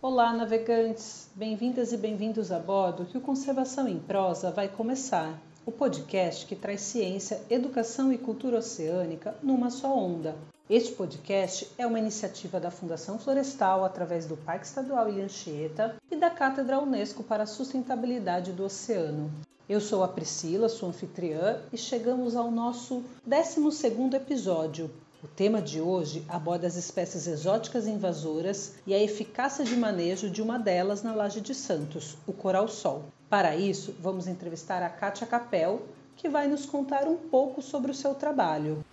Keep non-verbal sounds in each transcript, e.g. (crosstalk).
Olá, navegantes! Bem-vindas e bem-vindos a bordo que o Conservação em Prosa vai começar. O podcast que traz ciência, educação e cultura oceânica numa só onda. Este podcast é uma iniciativa da Fundação Florestal através do Parque Estadual Ilha Anchieta e da Cátedra Unesco para a Sustentabilidade do Oceano. Eu sou a Priscila, sua anfitriã, e chegamos ao nosso 12º episódio, o tema de hoje aborda as espécies exóticas invasoras e a eficácia de manejo de uma delas na Laje de Santos, o coral-sol. Para isso, vamos entrevistar a Kátia Capel, que vai nos contar um pouco sobre o seu trabalho.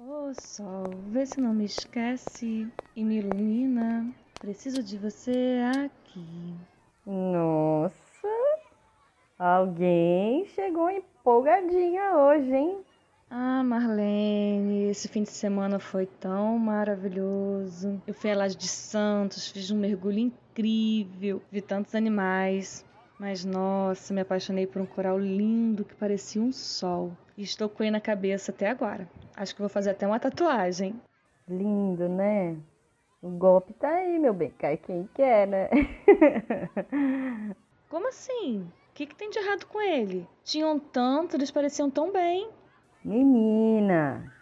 Ô oh, sol, vê se não me esquece e me ilumina. Preciso de você aqui. Nossa, alguém chegou em empolgadinha hoje, hein? Ah, Marlene, esse fim de semana foi tão maravilhoso. Eu fui a Laje de Santos, fiz um mergulho incrível, vi tantos animais. Mas nossa, me apaixonei por um coral lindo que parecia um sol. E estou com ele na cabeça até agora. Acho que vou fazer até uma tatuagem. Lindo, né? O golpe tá aí, meu bem. Cai quem quer, né? (laughs) Como assim? O que, que tem de errado com ele? Tinham tanto, eles pareciam tão bem. Menina,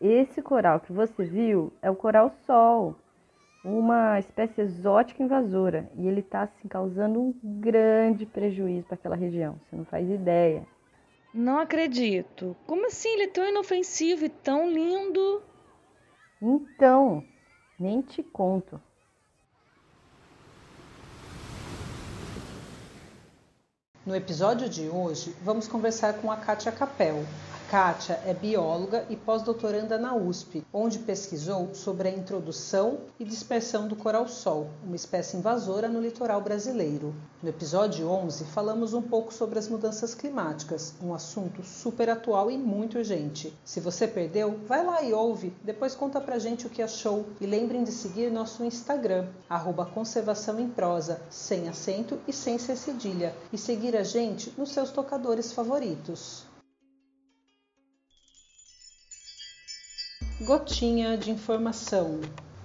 esse coral que você viu é o coral sol, uma espécie exótica invasora, e ele está assim, causando um grande prejuízo para aquela região. Você não faz ideia. Não acredito. Como assim? Ele é tão inofensivo e tão lindo. Então, nem te conto. No episódio de hoje, vamos conversar com a Kátia Capel, Kátia é bióloga e pós-doutoranda na USP, onde pesquisou sobre a introdução e dispersão do coral-sol, uma espécie invasora no litoral brasileiro. No episódio 11, falamos um pouco sobre as mudanças climáticas, um assunto super atual e muito urgente. Se você perdeu, vai lá e ouve, depois conta pra gente o que achou e lembrem de seguir nosso Instagram, arroba conservação em prosa, sem acento e sem ser cedilha, e seguir a gente nos seus tocadores favoritos. Gotinha de informação.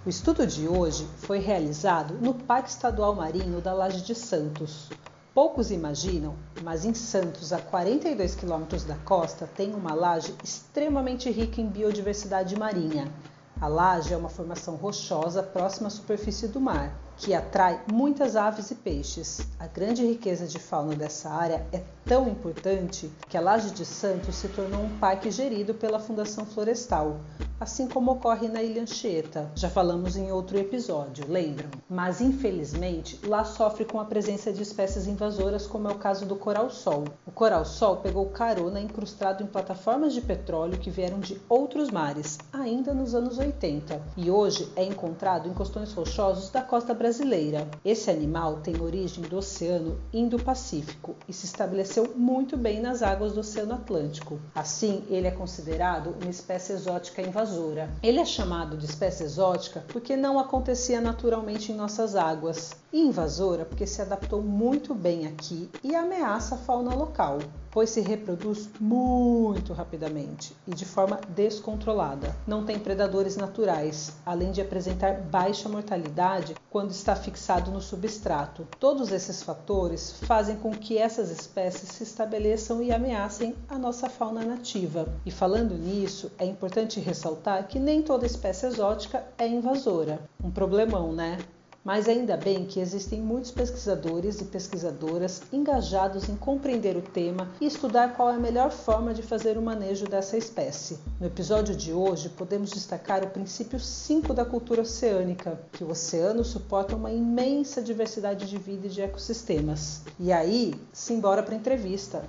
O estudo de hoje foi realizado no Parque Estadual Marinho da Laje de Santos. Poucos imaginam, mas em Santos, a 42 quilômetros da costa, tem uma laje extremamente rica em biodiversidade marinha. A laje é uma formação rochosa próxima à superfície do mar, que atrai muitas aves e peixes. A grande riqueza de fauna dessa área é tão importante que a Laje de Santos se tornou um parque gerido pela Fundação Florestal, assim como ocorre na Ilha Anchieta. Já falamos em outro episódio, lembram? Mas infelizmente lá sofre com a presença de espécies invasoras, como é o caso do coral-sol. O coral-sol pegou carona incrustado em plataformas de petróleo que vieram de outros mares, ainda nos anos 80, e hoje é encontrado em costões rochosos da costa brasileira. Esse animal tem origem do Oceano Indo-Pacífico e se estabeleceu muito bem nas águas do Oceano Atlântico. Assim, ele é considerado uma espécie exótica invasora. Ele é chamado de espécie exótica porque não acontecia naturalmente em nossas águas, invasora porque se adaptou muito bem aqui e ameaça a fauna local, pois se reproduz muito rapidamente e de forma descontrolada. Não tem predadores naturais, além de apresentar baixa mortalidade quando está fixado no substrato. Todos esses fatores fazem com que essas espécies se estabeleçam e ameacem a nossa fauna nativa. E falando nisso, é importante ressaltar que nem toda espécie exótica é invasora. Um problemão, né? Mas ainda bem que existem muitos pesquisadores e pesquisadoras engajados em compreender o tema e estudar qual é a melhor forma de fazer o manejo dessa espécie. No episódio de hoje, podemos destacar o princípio 5 da cultura oceânica, que o oceano suporta uma imensa diversidade de vida e de ecossistemas. E aí, simbora para a entrevista.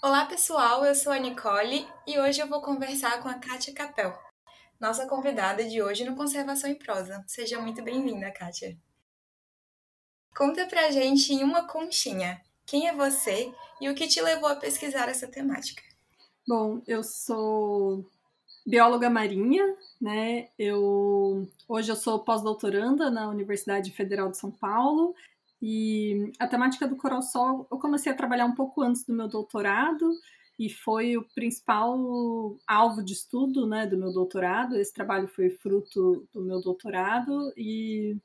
Olá pessoal, eu sou a Nicole e hoje eu vou conversar com a Kátia Capel nossa convidada de hoje no Conservação em Prosa. Seja muito bem-vinda, Kátia. Conta pra gente em uma conchinha quem é você e o que te levou a pesquisar essa temática. Bom, eu sou bióloga marinha, né? Eu hoje eu sou pós-doutoranda na Universidade Federal de São Paulo e a temática do coral sol eu comecei a trabalhar um pouco antes do meu doutorado e foi o principal alvo de estudo, né, do meu doutorado. Esse trabalho foi fruto do meu doutorado e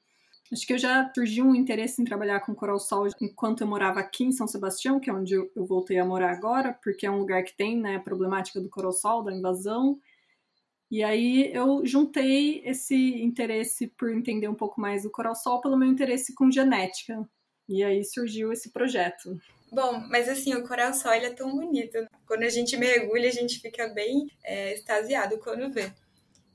Acho que eu já surgiu um interesse em trabalhar com coral sol enquanto eu morava aqui em São Sebastião, que é onde eu, voltei a morar agora, porque é um lugar que tem né, a problemática do coral sol, da invasão. E aí eu juntei esse interesse por entender um pouco mais do coral sol pelo meu interesse com genética. E aí surgiu esse projeto. Bom, mas assim, o coral sol ele é tão bonito. Quando a gente mergulha, a gente fica bem é, extasiado quando vê.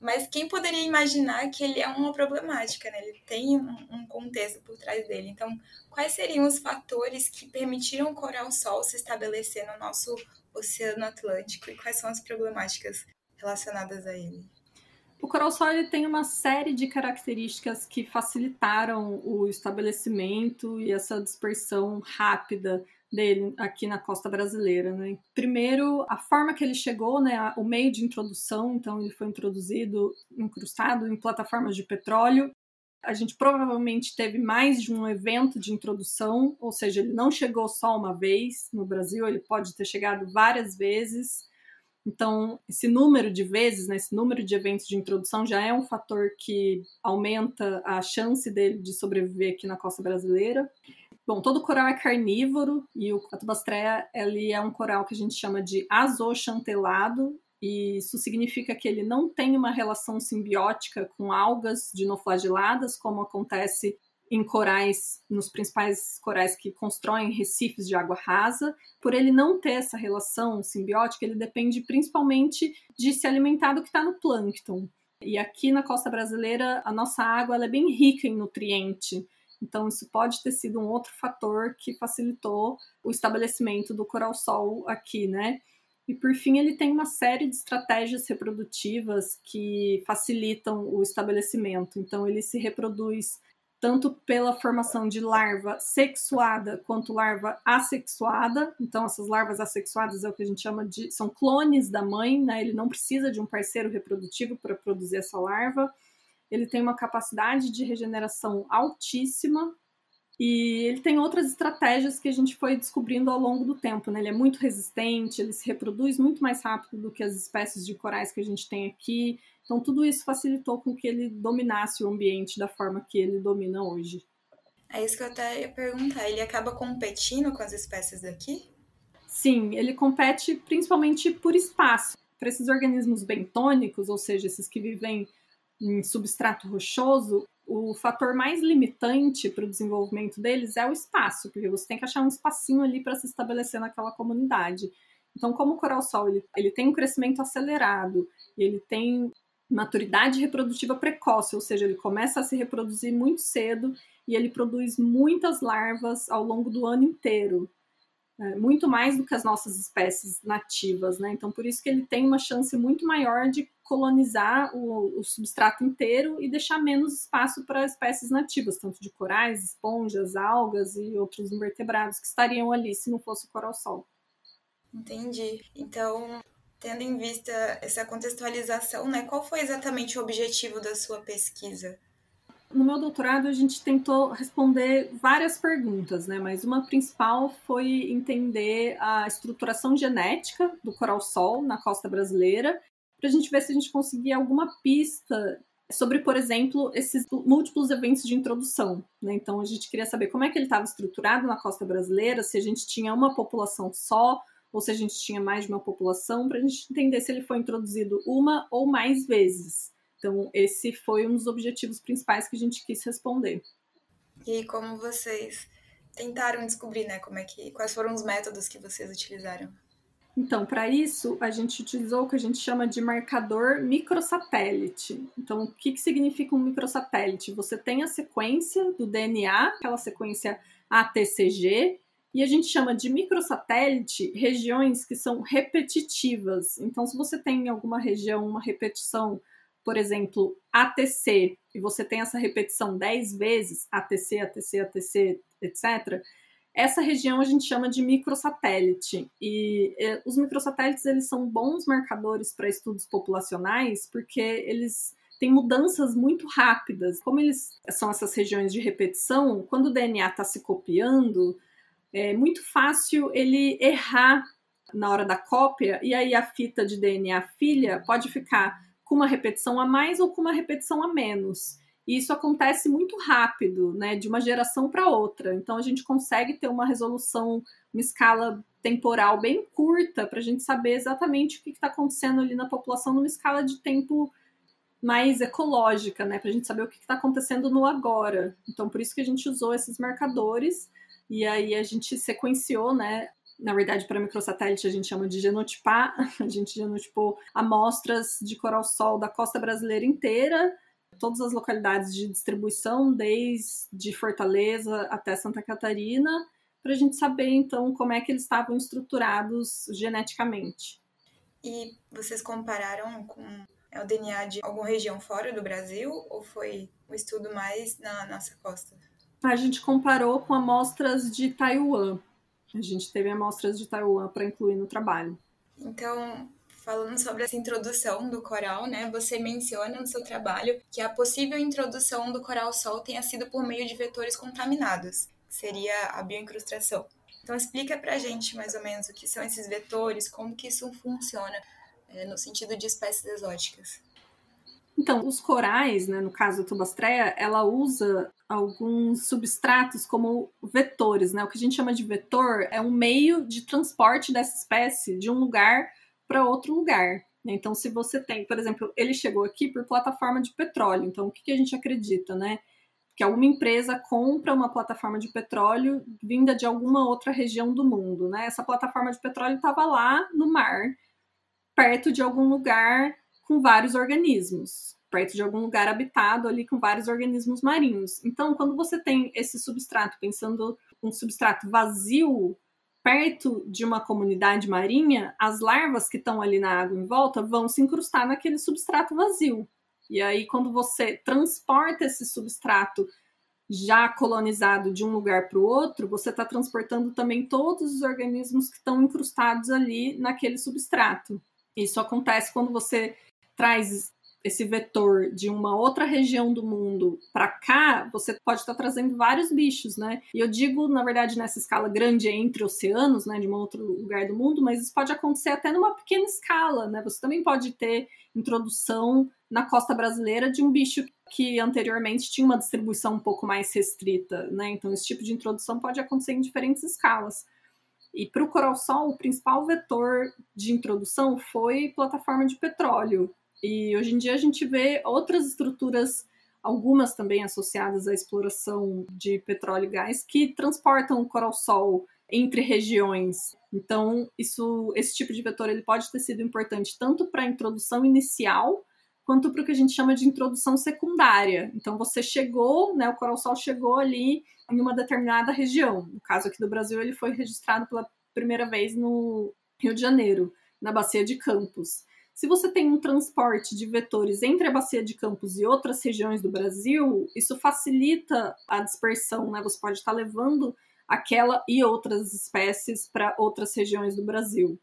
Mas quem poderia imaginar que ele é uma problemática, né? Ele tem um, um contexto por trás dele. Então, quais seriam os fatores que permitiram o coral-sol se estabelecer no nosso Oceano Atlântico e quais são as problemáticas relacionadas a ele? O coral-sol tem uma série de características que facilitaram o estabelecimento e essa dispersão rápida dele aqui na costa brasileira. Né? Primeiro, a forma que ele chegou, né, o meio de introdução, então ele foi introduzido, incrustado em plataformas de petróleo. A gente provavelmente teve mais de um evento de introdução, ou seja, ele não chegou só uma vez no Brasil, ele pode ter chegado várias vezes. Então, esse número de vezes, né, esse número de eventos de introdução já é um fator que aumenta a chance dele de sobreviver aqui na costa brasileira. Bom, todo coral é carnívoro e o Catubastrea ele é um coral que a gente chama de azochantelado e isso significa que ele não tem uma relação simbiótica com algas dinoflageladas, como acontece em corais, nos principais corais que constroem recifes de água rasa. Por ele não ter essa relação simbiótica, ele depende principalmente de se alimentar do que está no plâncton. E aqui na costa brasileira, a nossa água é bem rica em nutriente. Então, isso pode ter sido um outro fator que facilitou o estabelecimento do coral-sol aqui, né? E por fim, ele tem uma série de estratégias reprodutivas que facilitam o estabelecimento. Então, ele se reproduz tanto pela formação de larva sexuada quanto larva assexuada. Então, essas larvas assexuadas é o que a gente chama de são clones da mãe, né? Ele não precisa de um parceiro reprodutivo para produzir essa larva ele tem uma capacidade de regeneração altíssima e ele tem outras estratégias que a gente foi descobrindo ao longo do tempo. Né? Ele é muito resistente, ele se reproduz muito mais rápido do que as espécies de corais que a gente tem aqui. Então, tudo isso facilitou com que ele dominasse o ambiente da forma que ele domina hoje. É isso que eu até ia perguntar. Ele acaba competindo com as espécies daqui? Sim, ele compete principalmente por espaço. Para esses organismos bentônicos, ou seja, esses que vivem em substrato rochoso, o fator mais limitante para o desenvolvimento deles é o espaço, porque você tem que achar um espacinho ali para se estabelecer naquela comunidade. Então, como o coral-sol ele, ele tem um crescimento acelerado, ele tem maturidade reprodutiva precoce, ou seja, ele começa a se reproduzir muito cedo e ele produz muitas larvas ao longo do ano inteiro. É, muito mais do que as nossas espécies nativas, né? Então, por isso que ele tem uma chance muito maior de colonizar o, o substrato inteiro e deixar menos espaço para espécies nativas, tanto de corais, esponjas, algas e outros invertebrados que estariam ali se não fosse o coral-sol. Entendi. Então, tendo em vista essa contextualização, né, qual foi exatamente o objetivo da sua pesquisa? No meu doutorado, a gente tentou responder várias perguntas, né? Mas uma principal foi entender a estruturação genética do coral-sol na costa brasileira para a gente ver se a gente conseguia alguma pista sobre, por exemplo, esses múltiplos eventos de introdução. Né? Então, a gente queria saber como é que ele estava estruturado na costa brasileira, se a gente tinha uma população só ou se a gente tinha mais de uma população, para a gente entender se ele foi introduzido uma ou mais vezes. Então, esse foi um dos objetivos principais que a gente quis responder. E como vocês tentaram descobrir, né, como é que, quais foram os métodos que vocês utilizaram? Então, para isso, a gente utilizou o que a gente chama de marcador microsatélite. Então, o que, que significa um microsatélite? Você tem a sequência do DNA, aquela sequência ATCG, e a gente chama de microsatélite regiões que são repetitivas. Então, se você tem em alguma região uma repetição, por exemplo, ATC, e você tem essa repetição 10 vezes, ATC, ATC, ATC, etc., essa região a gente chama de microsatélite. E, e os microsatélites eles são bons marcadores para estudos populacionais porque eles têm mudanças muito rápidas. Como eles são essas regiões de repetição, quando o DNA está se copiando, é muito fácil ele errar na hora da cópia, e aí a fita de DNA filha pode ficar com uma repetição a mais ou com uma repetição a menos. E isso acontece muito rápido, né, de uma geração para outra. Então a gente consegue ter uma resolução, uma escala temporal bem curta para a gente saber exatamente o que está acontecendo ali na população numa escala de tempo mais ecológica, né, para a gente saber o que está acontecendo no agora. Então por isso que a gente usou esses marcadores e aí a gente sequenciou, né, na verdade, para microsatélite a gente chama de genotipar. (laughs) A gente genotipou amostras de coral-sol da costa brasileira inteira, todas as localidades de distribuição, desde Fortaleza até Santa Catarina, para a gente saber então como é que eles estavam estruturados geneticamente. E vocês compararam com é, o DNA de alguma região fora do Brasil ou foi um estudo mais na nossa costa? A gente comparou com amostras de Taiwan. A gente teve amostras de Taiwan para incluir no trabalho. Então, falando sobre essa introdução do coral, né? Você menciona no seu trabalho que a possível introdução do coral sol tenha sido por meio de vetores contaminados, que seria a bioincrustação. Então explica pra gente mais ou menos o que são esses vetores, como que isso funciona é, no sentido de espécies exóticas. Então, os corais, né, no caso da tubastreia, ela usa alguns substratos como vetores, né? O que a gente chama de vetor é um meio de transporte dessa espécie de um lugar para outro lugar. Né? Então, se você tem, por exemplo, ele chegou aqui por plataforma de petróleo. Então, o que, que a gente acredita, né? Que alguma empresa compra uma plataforma de petróleo vinda de alguma outra região do mundo, né? Essa plataforma de petróleo estava lá no mar, perto de algum lugar com vários organismos, perto de algum lugar habitado ali com vários organismos marinhos. Então, quando você tem esse substrato, pensando um substrato vazio, perto de uma comunidade marinha, as larvas que estão ali na água em volta vão se incrustar naquele substrato vazio. E aí, quando você transporta esse substrato já colonizado de um lugar para o outro, você está transportando também todos os organismos que estão incrustados ali naquele substrato. Isso acontece quando você traz esse vetor de uma outra região do mundo para cá, você pode estar tá trazendo vários bichos, né? E eu digo, na verdade, nessa escala grande entre oceanos, né, de um outro lugar do mundo, mas isso pode acontecer até numa pequena escala, né? Você também pode ter introdução na costa brasileira de um bicho que anteriormente tinha uma distribuição um pouco mais restrita, né? Então esse tipo de introdução pode acontecer em diferentes escalas. E para o coral-sol, o principal vetor de introdução foi plataforma de petróleo. E hoje em dia a gente vê outras estruturas, algumas também associadas à exploração de petróleo e gás, que transportam o coral-sol entre regiões. Então, isso, esse tipo de vetor ele pode ter sido importante tanto para a introdução inicial quanto para o que a gente chama de introdução secundária. Então, você chegou, né, o coral-sol chegou ali em uma determinada região. No caso aqui do Brasil, ele foi registrado pela primeira vez no Rio de Janeiro, na Bacia de Campos. Se você tem um transporte de vetores entre a Bacia de Campos e outras regiões do Brasil, isso facilita a dispersão, né? Você pode estar levando aquela e outras espécies para outras regiões do Brasil.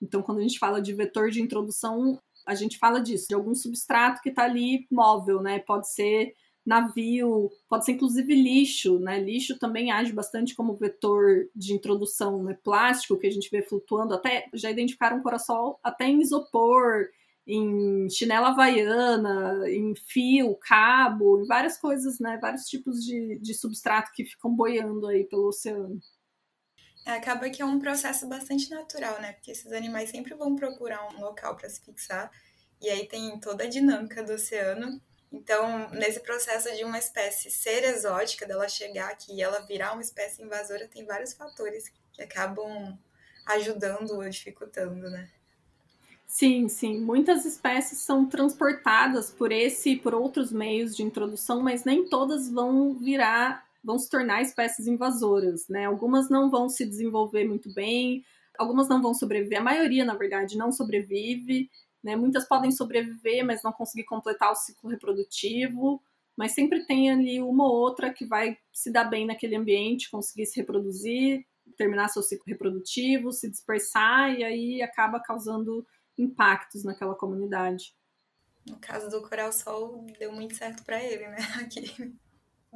Então, quando a gente fala de vetor de introdução, a gente fala disso, de algum substrato que está ali móvel, né? Pode ser navio, pode ser inclusive lixo, né? Lixo também age bastante como vetor de introdução, né? Plástico que a gente vê flutuando, até já identificaram coração até em isopor, em chinela havaiana, em fio, cabo, em várias coisas, né? Vários tipos de, de substrato que ficam boiando aí pelo oceano. É, acaba que é um processo bastante natural, né? Porque esses animais sempre vão procurar um local para se fixar. E aí tem toda a dinâmica do oceano. Então, nesse processo de uma espécie ser exótica, dela chegar aqui e ela virar uma espécie invasora, tem vários fatores que acabam ajudando ou dificultando, né? Sim, sim. Muitas espécies são transportadas por esse e por outros meios de introdução, mas nem todas vão virar vão se tornar espécies invasoras, né? Algumas não vão se desenvolver muito bem, algumas não vão sobreviver, a maioria, na verdade, não sobrevive, né? Muitas podem sobreviver, mas não conseguir completar o ciclo reprodutivo. mas sempre tem ali uma ou outra que vai se dar bem naquele ambiente, conseguir se reproduzir, terminar seu ciclo reprodutivo, se dispersar e aí acaba causando impactos naquela comunidade. No caso do Coral Sol, deu muito certo para ele, né? (laughs) Aqui.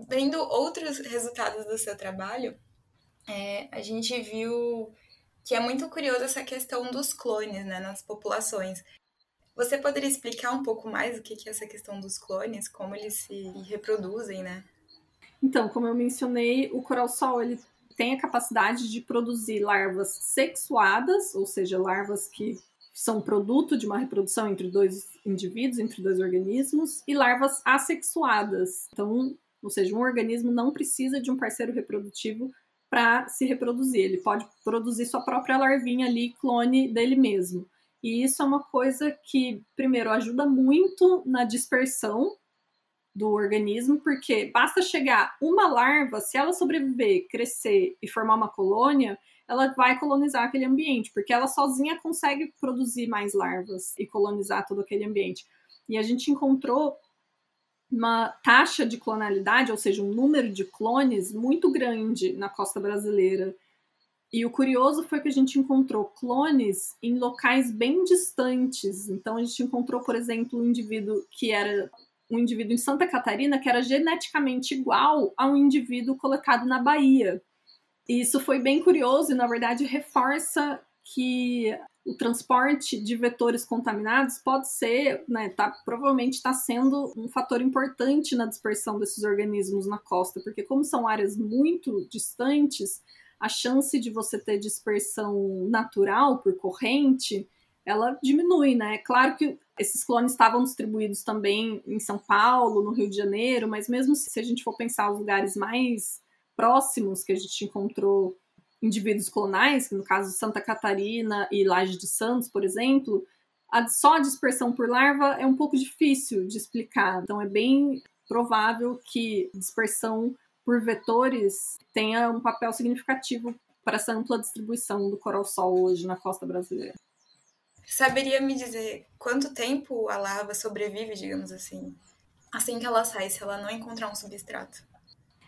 Vendo outros resultados do seu trabalho, é, a gente viu que é muito curioso essa questão dos clones né, nas populações. Você poderia explicar um pouco mais o que é essa questão dos clones, como eles se reproduzem, né? Então, como eu mencionei, o coral-sol ele tem a capacidade de produzir larvas sexuadas, ou seja, larvas que são produto de uma reprodução entre dois indivíduos, entre dois organismos, e larvas assexuadas. Então, ou seja, um organismo não precisa de um parceiro reprodutivo para se reproduzir. Ele pode produzir sua própria larvinha ali, clone dele mesmo. E isso é uma coisa que, primeiro, ajuda muito na dispersão do organismo, porque basta chegar uma larva, se ela sobreviver, crescer e formar uma colônia, ela vai colonizar aquele ambiente, porque ela sozinha consegue produzir mais larvas e colonizar todo aquele ambiente. E a gente encontrou uma taxa de clonalidade, ou seja, um número de clones muito grande na costa brasileira. E o curioso foi que a gente encontrou clones em locais bem distantes. Então a gente encontrou, por exemplo, um indivíduo que era um indivíduo em Santa Catarina que era geneticamente igual a um indivíduo colocado na Bahia. E isso foi bem curioso e, na verdade, reforça que o transporte de vetores contaminados pode ser, né, tá, provavelmente está sendo um fator importante na dispersão desses organismos na costa, porque como são áreas muito distantes, a chance de você ter dispersão natural por corrente, ela diminui, né? É claro que esses clones estavam distribuídos também em São Paulo, no Rio de Janeiro, mas mesmo se a gente for pensar os lugares mais próximos que a gente encontrou indivíduos clonais, que no caso Santa Catarina e Laje de Santos, por exemplo, a, só a dispersão por larva é um pouco difícil de explicar. Então é bem provável que dispersão por vetores tenha um papel significativo para essa ampla distribuição do coral-sol hoje na costa brasileira. Saberia me dizer quanto tempo a larva sobrevive, digamos assim, assim que ela sai, se ela não encontrar um substrato?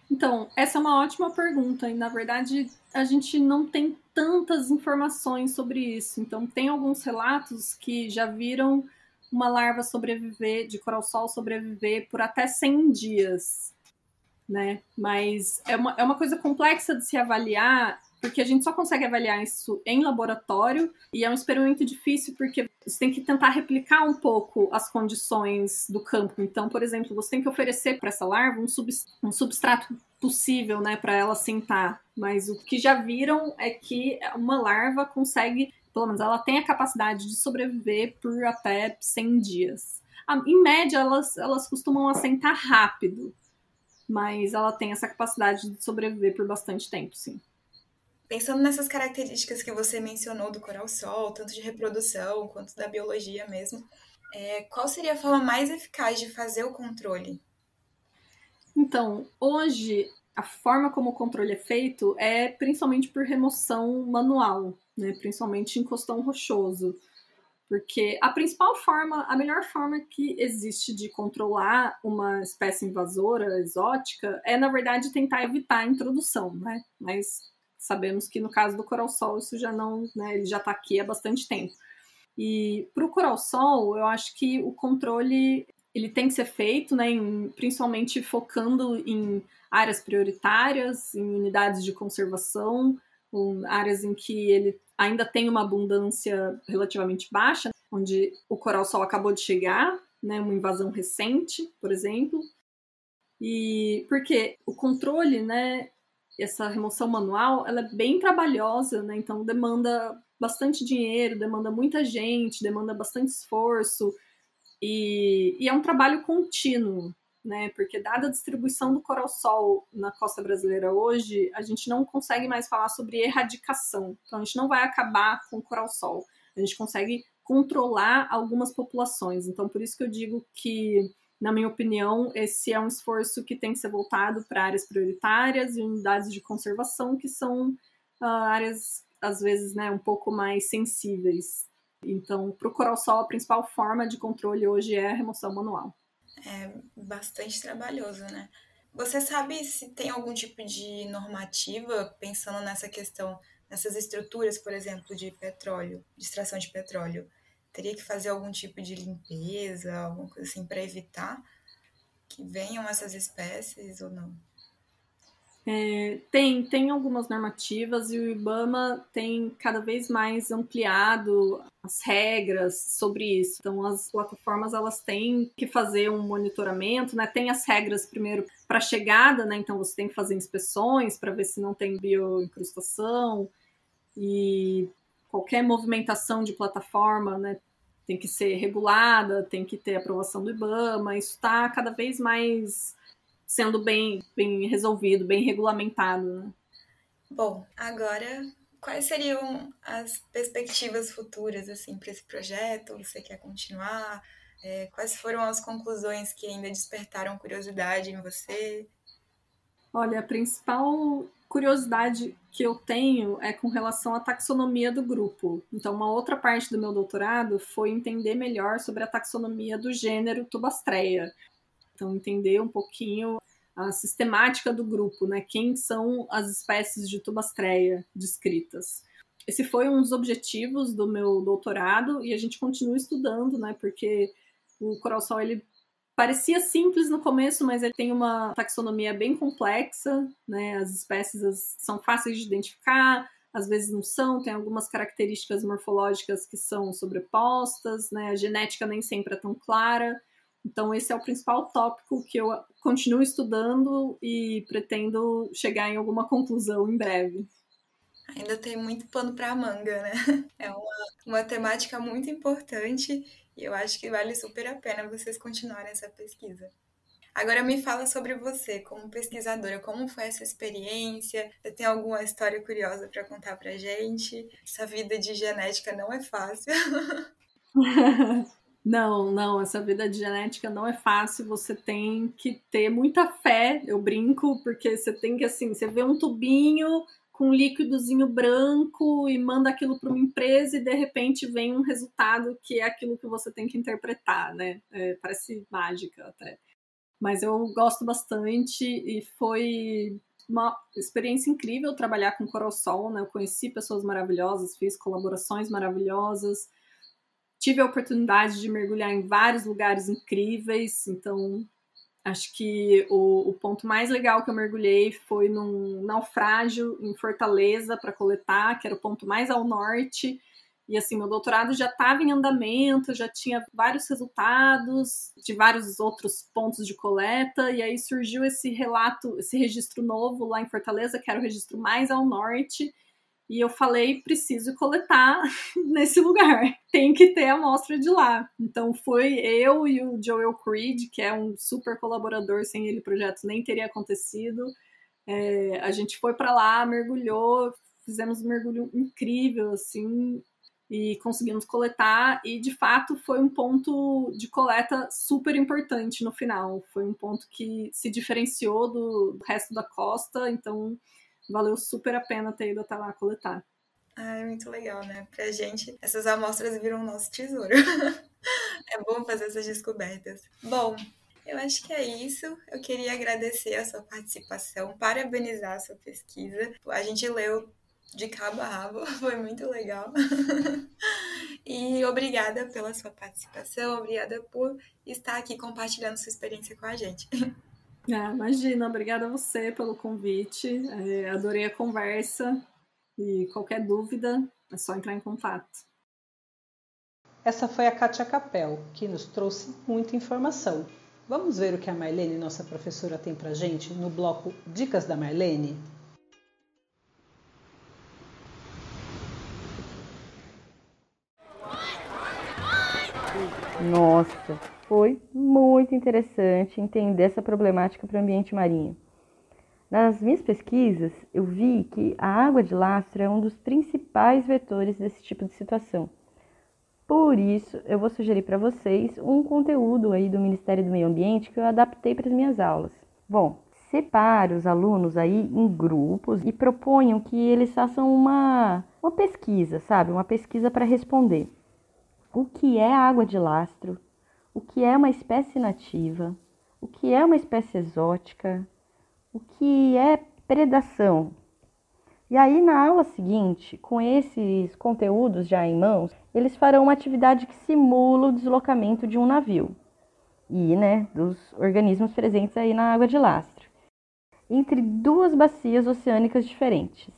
Então, essa é uma ótima pergunta e, na verdade, a gente não tem tantas informações sobre isso. Então, tem alguns relatos que já viram uma larva sobreviver, de coral-sol sobreviver por até 100 dias, né? Mas é uma, é uma coisa complexa de se avaliar porque a gente só consegue avaliar isso em laboratório e é um experimento difícil porque você tem que tentar replicar um pouco as condições do campo. Então, por exemplo, você tem que oferecer para essa larva um, sub, um substrato possível, né, para ela sentar. Mas o que já viram é que uma larva consegue, pelo menos ela tem a capacidade de sobreviver por até 100 dias. Em média, elas, elas costumam assentar rápido, mas ela tem essa capacidade de sobreviver por bastante tempo, sim. Pensando nessas características que você mencionou do coral-sol, tanto de reprodução quanto da biologia mesmo, é, qual seria a forma mais eficaz de fazer o controle? Então, hoje, a forma como o controle é feito é principalmente por remoção manual, né? principalmente em costão rochoso. Porque a principal forma, a melhor forma que existe de controlar uma espécie invasora exótica é, na verdade, tentar evitar a introdução, né? Mas sabemos que no caso do coral-sol isso já não, né, ele já está aqui há bastante tempo. E para o coral-sol, eu acho que o controle ele tem que ser feito, né, em, principalmente focando em áreas prioritárias, em unidades de conservação, áreas em que ele ainda tem uma abundância relativamente baixa, onde o coral-sol acabou de chegar, né, uma invasão recente, por exemplo. E porque o controle, né, essa remoção manual, ela é bem trabalhosa, né? Então demanda bastante dinheiro, demanda muita gente, demanda bastante esforço e, e é um trabalho contínuo, né? Porque dada a distribuição do coral-sol na costa brasileira hoje, a gente não consegue mais falar sobre erradicação. Então a gente não vai acabar com o coral-sol. A gente consegue controlar algumas populações. Então por isso que eu digo que na minha opinião, esse é um esforço que tem que ser voltado para áreas prioritárias e unidades de conservação, que são uh, áreas, às vezes, né, um pouco mais sensíveis. Então, para o coral-sol, a principal forma de controle hoje é a remoção manual. É bastante trabalhoso, né? Você sabe se tem algum tipo de normativa pensando nessa questão, nessas estruturas, por exemplo, de petróleo, de extração de petróleo? Teria que fazer algum tipo de limpeza, alguma coisa assim, para evitar que venham essas espécies ou não? É, tem, tem algumas normativas e o IBAMA tem cada vez mais ampliado as regras sobre isso. Então, as plataformas elas têm que fazer um monitoramento, né? Tem as regras primeiro para chegada, né? Então, você tem que fazer inspeções para ver se não tem bioincrustação e qualquer movimentação de plataforma, né? Tem que ser regulada, tem que ter aprovação do IBAMA. Isso está cada vez mais sendo bem, bem resolvido, bem regulamentado. Né? Bom, agora quais seriam as perspectivas futuras assim para esse projeto? Você quer continuar? É, quais foram as conclusões que ainda despertaram curiosidade em você? Olha, a principal curiosidade que eu tenho é com relação à taxonomia do grupo. Então, uma outra parte do meu doutorado foi entender melhor sobre a taxonomia do gênero Tubastreia. Então, entender um pouquinho a sistemática do grupo, né? Quem são as espécies de tubastreia descritas. Esse foi um dos objetivos do meu doutorado e a gente continua estudando, né? Porque o coral-sol ele parecia simples no começo, mas ele tem uma taxonomia bem complexa, né? As espécies são fáceis de identificar, às vezes não são, tem algumas características morfológicas que são sobrepostas, né? A genética nem sempre é tão clara. Então, esse é o principal tópico que eu continuo estudando e pretendo chegar em alguma conclusão em breve. Ainda tem muito pano para manga, né? (laughs) É uma, uma temática muito importante e eu acho que vale super a pena vocês continuarem essa pesquisa. Agora me fala sobre você como pesquisadora, como foi essa experiência? Você tem alguma história curiosa para contar pra gente? Essa vida de genética não é fácil. (laughs) (laughs) Não, não, essa vida de genética não é fácil, você tem que ter muita fé, eu brinco, porque você tem que, assim, você vê um tubinho com um líquidozinho branco e manda aquilo para uma empresa e de repente vem um resultado que é aquilo que você tem que interpretar, né? É, parece mágica até. Mas eu gosto bastante e foi uma experiência incrível trabalhar com Coral Sol, né? Eu conheci pessoas maravilhosas, fiz colaborações maravilhosas, tive a oportunidade de mergulhar em vários lugares incríveis, então acho que o, o ponto mais legal que eu mergulhei foi num naufrágio em Fortaleza para coletar, que era o ponto mais ao norte. E assim, meu doutorado já estava em andamento, já tinha vários resultados de vários outros pontos de coleta, e aí surgiu esse relato, esse registro novo lá em Fortaleza, que era o registro mais ao norte, e eu falei, preciso coletar (laughs) nesse lugar, tem que ter a amostra de lá. Então foi eu e o Joel Creed, que é um super colaborador, sem ele o projeto nem teria acontecido. É, a gente foi para lá, mergulhou, fizemos um mergulho incrível, assim, e conseguimos coletar. E de fato foi um ponto de coleta super importante no final. Foi um ponto que se diferenciou do resto da costa, então valeu super a pena ter ido até lá coletar. Ah, é muito legal, né? Pra gente, essas amostras viram nosso tesouro. (laughs) é bom fazer essas descobertas. Bom, eu acho que é isso. Eu queria agradecer a sua participação, parabenizar a sua pesquisa. A gente leu de cabo a rabo, (laughs) foi muito legal. (laughs) e obrigada pela sua participação, obrigada por estar aqui compartilhando sua experiência com a gente. Ah, imagina, obrigada a você pelo convite. É, adorei a conversa e qualquer dúvida é só entrar em contato. Essa foi a Kátia Capel, que nos trouxe muita informação. Vamos ver o que a Marlene, nossa professora, tem pra gente no bloco Dicas da Marlene? Nossa, foi muito interessante entender essa problemática para o ambiente marinho. Nas minhas pesquisas, eu vi que a água de lastro é um dos principais vetores desse tipo de situação. Por isso, eu vou sugerir para vocês um conteúdo aí do Ministério do Meio Ambiente que eu adaptei para as minhas aulas. Bom, separe os alunos aí em grupos e proponham que eles façam uma, uma pesquisa, sabe? Uma pesquisa para responder. O que é água de lastro? O que é uma espécie nativa, o que é uma espécie exótica, o que é predação. E aí, na aula seguinte, com esses conteúdos já em mãos, eles farão uma atividade que simula o deslocamento de um navio e né, dos organismos presentes aí na água de lastro, entre duas bacias oceânicas diferentes.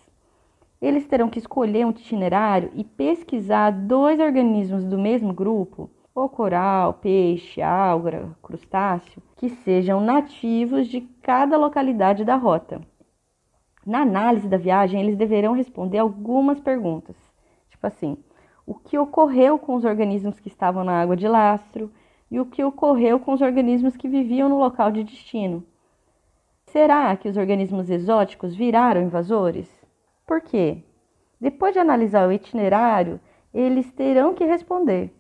Eles terão que escolher um itinerário e pesquisar dois organismos do mesmo grupo, ou coral, peixe, alga, crustáceo, que sejam nativos de cada localidade da rota. Na análise da viagem, eles deverão responder algumas perguntas, tipo assim: o que ocorreu com os organismos que estavam na água de lastro e o que ocorreu com os organismos que viviam no local de destino. Será que os organismos exóticos viraram invasores? Por quê? Depois de analisar o itinerário, eles terão que responder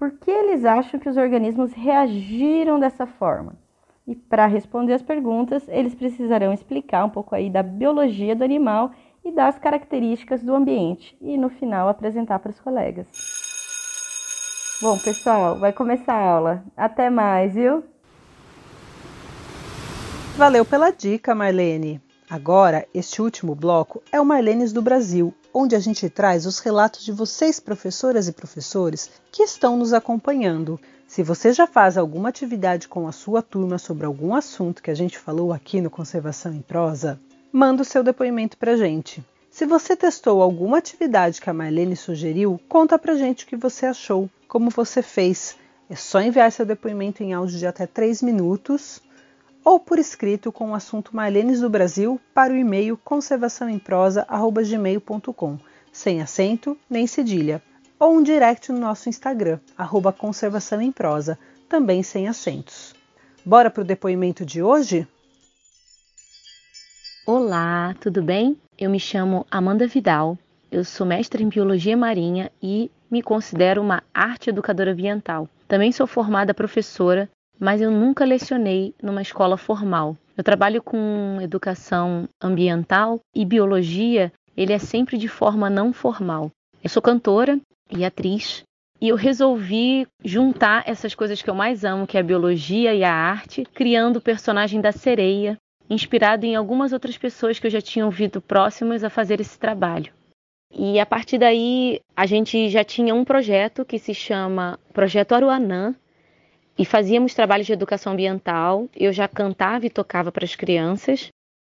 por que eles acham que os organismos reagiram dessa forma. E para responder as perguntas, eles precisarão explicar um pouco aí da biologia do animal e das características do ambiente e no final apresentar para os colegas. Bom, pessoal, vai começar a aula. Até mais, viu? Valeu pela dica, Marlene. Agora, este último bloco é o Marlenes do Brasil, onde a gente traz os relatos de vocês, professoras e professores, que estão nos acompanhando. Se você já faz alguma atividade com a sua turma sobre algum assunto que a gente falou aqui no Conservação em Prosa, manda o seu depoimento para a gente. Se você testou alguma atividade que a Marlene sugeriu, conta pra gente o que você achou, como você fez. É só enviar seu depoimento em áudio de até 3 minutos ou por escrito com o assunto Marlenes do Brasil para o e-mail conservaçãoemprosa.gmail.com, sem acento nem cedilha ou um direct no nosso Instagram, arroba Conservação em Prosa, também sem acentos. Bora para o depoimento de hoje? Olá, tudo bem? Eu me chamo Amanda Vidal, eu sou mestre em Biologia Marinha e me considero uma arte educadora ambiental. Também sou formada professora, mas eu nunca lecionei numa escola formal. Eu trabalho com educação ambiental e biologia, ele é sempre de forma não formal. Eu sou cantora e atriz. E eu resolvi juntar essas coisas que eu mais amo, que é a biologia e a arte, criando o personagem da sereia, inspirado em algumas outras pessoas que eu já tinha ouvido próximas a fazer esse trabalho. E a partir daí, a gente já tinha um projeto que se chama Projeto Aruanã, e fazíamos trabalhos de educação ambiental. Eu já cantava e tocava para as crianças.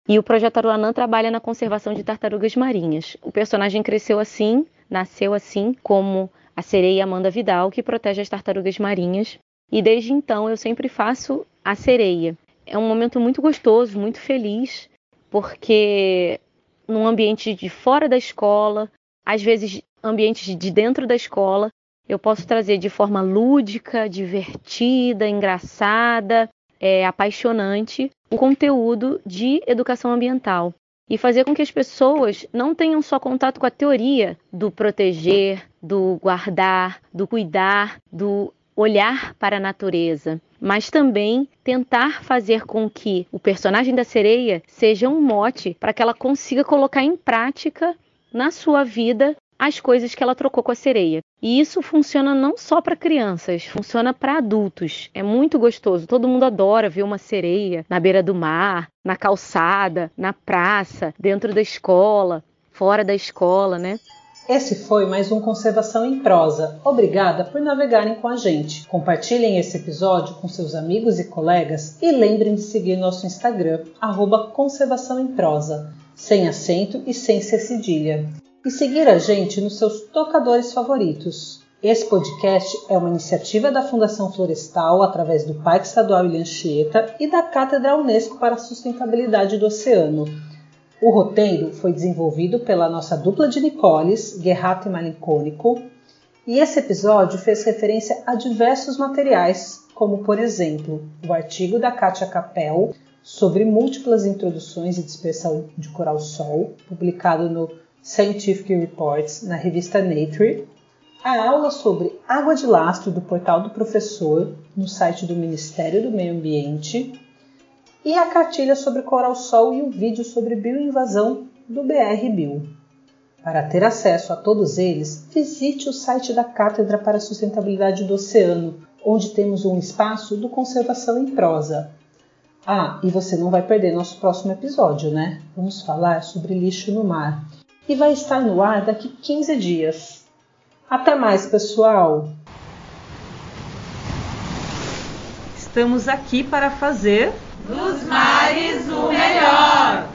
E o Projeto Aruanã trabalha na conservação de tartarugas marinhas. O personagem cresceu assim, nasceu assim, como a sereia Amanda Vidal, que protege as tartarugas marinhas. E desde então eu sempre faço a sereia. É um momento muito gostoso, muito feliz, porque num ambiente de fora da escola, às vezes ambientes de dentro da escola, eu posso trazer de forma lúdica, divertida, engraçada, é, apaixonante o conteúdo de educação ambiental. E fazer com que as pessoas não tenham só contato com a teoria do proteger, do guardar, do cuidar, do olhar para a natureza, mas também tentar fazer com que o personagem da sereia seja um mote para que ela consiga colocar em prática na sua vida as coisas que ela trocou com a sereia. E isso funciona não só para crianças, funciona para adultos. É muito gostoso. Todo mundo adora ver uma sereia na beira do mar, na calçada, na praça, dentro da escola, fora da escola, né? Esse foi mais um Conservação em Prosa. Obrigada por navegarem com a gente. Compartilhem esse episódio com seus amigos e colegas e lembrem de seguir nosso Instagram, arroba Conservação em Prosa, sem acento e sem ser cedilha e seguir a gente nos seus tocadores favoritos. Esse podcast é uma iniciativa da Fundação Florestal através do Parque Estadual Ilha Anchieta e da Cátedra Unesco para a Sustentabilidade do Oceano. O roteiro foi desenvolvido pela nossa dupla de Nicoles, Guerrato e Malincônico, e esse episódio fez referência a diversos materiais, como por exemplo o artigo da Kátia Capel sobre múltiplas introduções e dispersão de coral-sol, publicado no Scientific Reports na revista Nature, a aula sobre água de lastro do portal do professor no site do Ministério do Meio Ambiente e a cartilha sobre coral-sol e o vídeo sobre bioinvasão do BR Bio. Para ter acesso a todos eles, visite o site da Cátedra para a Sustentabilidade do Oceano, onde temos um espaço do Conservação em Prosa. Ah, e você não vai perder nosso próximo episódio, né? Vamos falar sobre lixo no mar. E vai estar no ar daqui 15 dias. Até mais, pessoal! Estamos aqui para fazer Dos mares o melhor!